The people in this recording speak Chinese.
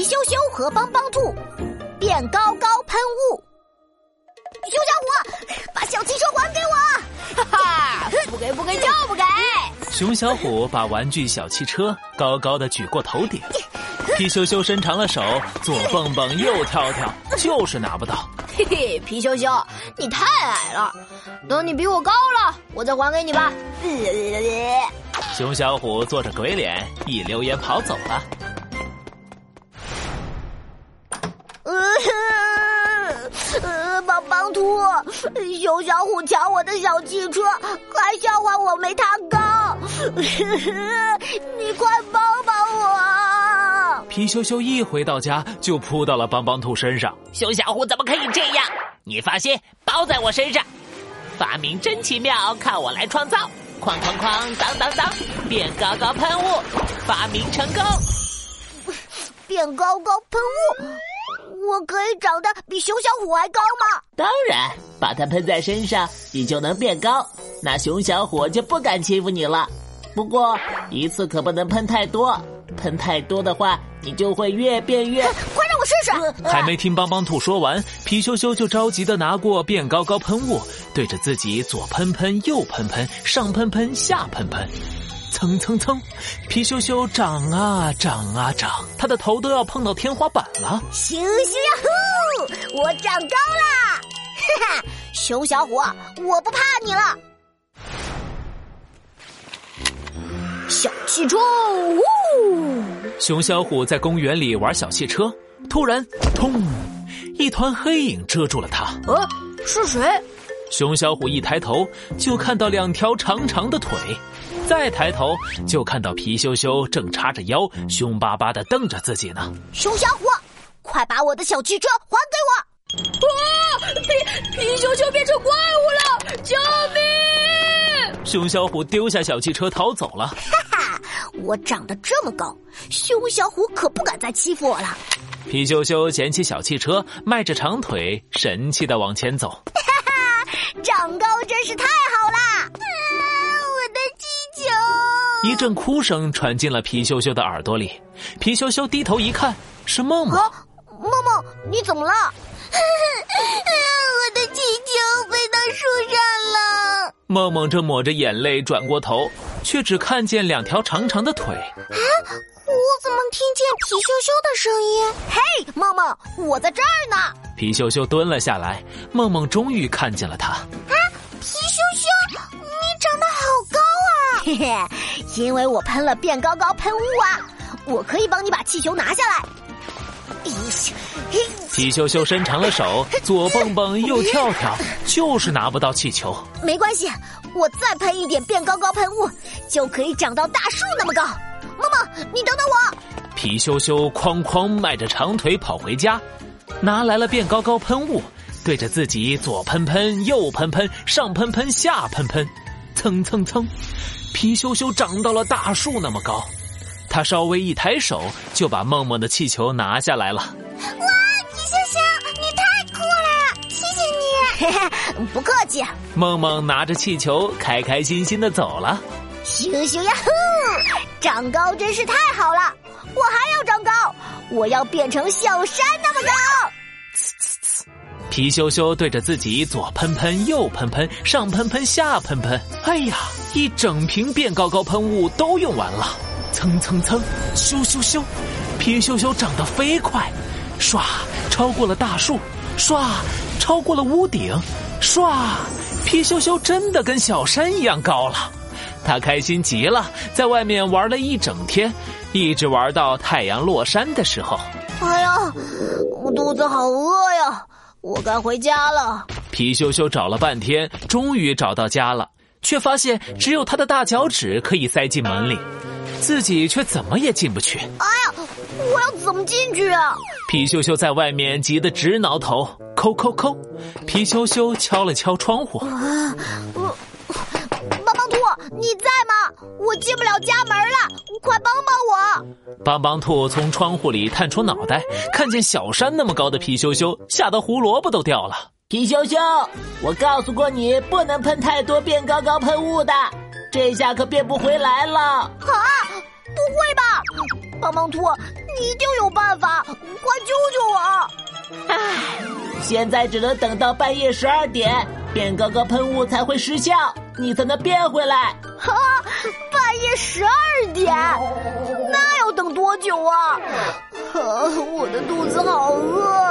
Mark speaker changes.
Speaker 1: 皮羞羞和帮帮兔变高高喷雾。熊小虎，把小汽车还给我！
Speaker 2: 哈哈，不给不给就不给。
Speaker 3: 熊小虎把玩具小汽车高高的举过头顶，皮羞羞伸长了手，左蹦蹦右跳跳，就是拿不到。
Speaker 2: 嘿嘿，皮羞羞，你太矮了，等你比我高了，我再还给你吧。
Speaker 3: 熊小虎做着鬼脸，一溜烟跑走了。
Speaker 1: 帮帮兔，熊小虎抢我的小汽车，还笑话我没他高，你快帮帮我！
Speaker 3: 皮羞羞一回到家就扑到了帮帮兔身上。
Speaker 4: 熊小虎怎么可以这样？你放心，包在我身上。发明真奇妙，看我来创造！哐哐哐，当当当，变高高喷雾，发明成功！
Speaker 1: 变高高喷雾。我可以长得比熊小虎还高吗？
Speaker 4: 当然，把它喷在身上，你就能变高，那熊小虎就不敢欺负你了。不过一次可不能喷太多，喷太多的话，你就会越变越
Speaker 1: 快让我试试！
Speaker 3: 还没听帮帮兔说完，皮羞羞就着急的拿过变高高喷雾，对着自己左喷喷，右喷喷，上喷喷，下喷喷。蹭蹭蹭，皮羞羞长啊长啊长，他的头都要碰到天花板了。
Speaker 1: 咻咻呀呼，我长高啦！哈哈，熊小虎，我不怕你了。
Speaker 2: 小汽车，呜！
Speaker 3: 熊小虎在公园里玩小汽车，突然，砰！一团黑影遮住了他。
Speaker 2: 呃，是谁？
Speaker 3: 熊小虎一抬头，就看到两条长长的腿。再抬头，就看到皮羞羞正叉着腰，凶巴巴的瞪着自己呢。
Speaker 1: 熊小虎，快把我的小汽车还给
Speaker 2: 我！啊！皮皮羞羞变成怪物了！救命！
Speaker 3: 熊小虎丢下小汽车逃走了。
Speaker 1: 哈哈，我长得这么高，熊小虎可不敢再欺负我了。
Speaker 3: 皮羞羞捡起小汽车，迈着长腿，神气的往前走。
Speaker 1: 长高真是太好啦！啊，我的气球！
Speaker 3: 一阵哭声传进了皮羞羞的耳朵里，皮羞羞低头一看，是梦梦。
Speaker 1: 梦梦，你怎么了？我的气球飞到树上了。
Speaker 3: 梦梦正抹着眼泪转过头，却只看见两条长长的腿。啊，
Speaker 1: 我怎么听见皮羞羞的声音？嘿，梦梦，我在这儿呢。
Speaker 3: 皮羞羞蹲了下来，梦梦终于看见了他。
Speaker 1: 嘿嘿。因为我喷了变高高喷雾啊，我可以帮你把气球拿下来。
Speaker 3: 皮羞羞伸长了手，左蹦蹦右跳跳，就是拿不到气球。
Speaker 1: 没关系，我再喷一点变高高喷雾，就可以长到大树那么高。梦梦，你等等我。
Speaker 3: 皮羞羞哐哐迈着长腿跑回家，拿来了变高高喷雾，对着自己左喷喷，右喷喷，上喷喷，下喷喷，蹭蹭蹭。皮羞羞长到了大树那么高，他稍微一抬手就把梦梦的气球拿下来了。哇，
Speaker 1: 皮羞羞，你太酷了，谢谢你！不客气。
Speaker 3: 梦梦拿着气球，开开心心的走了。
Speaker 1: 羞羞呀呼，长高真是太好了！我还要长高，我要变成小山那么高。
Speaker 3: 皮羞羞对着自己左喷喷，右喷喷，上喷喷，下喷喷。哎呀，一整瓶变高高喷雾都用完了。蹭蹭蹭，咻咻咻，皮羞羞长得飞快，唰，超过了大树，唰，超过了屋顶，唰，皮羞羞真的跟小山一样高了。他开心极了，在外面玩了一整天，一直玩到太阳落山的时候。
Speaker 1: 哎呀，我肚子好饿呀！我该回家了。
Speaker 3: 皮羞羞找了半天，终于找到家了，却发现只有他的大脚趾可以塞进门里，自己却怎么也进不去。哎
Speaker 1: 呀，我要怎么进去啊？
Speaker 3: 皮羞羞在外面急得直挠头。抠抠抠，皮羞羞敲了敲窗户。啊，
Speaker 1: 我，帮帮兔，你在吗？我进不了家门了，快帮帮我！
Speaker 3: 帮帮兔从窗户里探出脑袋，看见小山那么高的皮羞羞，吓得胡萝卜都掉了。
Speaker 4: 皮羞羞，我告诉过你不能喷太多变高高喷雾的，这下可变不回来了。啊，
Speaker 1: 不会吧，棒棒兔，你一定有办法，快救救我！
Speaker 4: 唉，现在只能等到半夜十二点，变高高喷雾才会失效，你才能变回来。
Speaker 1: 啊，半夜十二点，那要等多久啊？啊我的肚子好饿。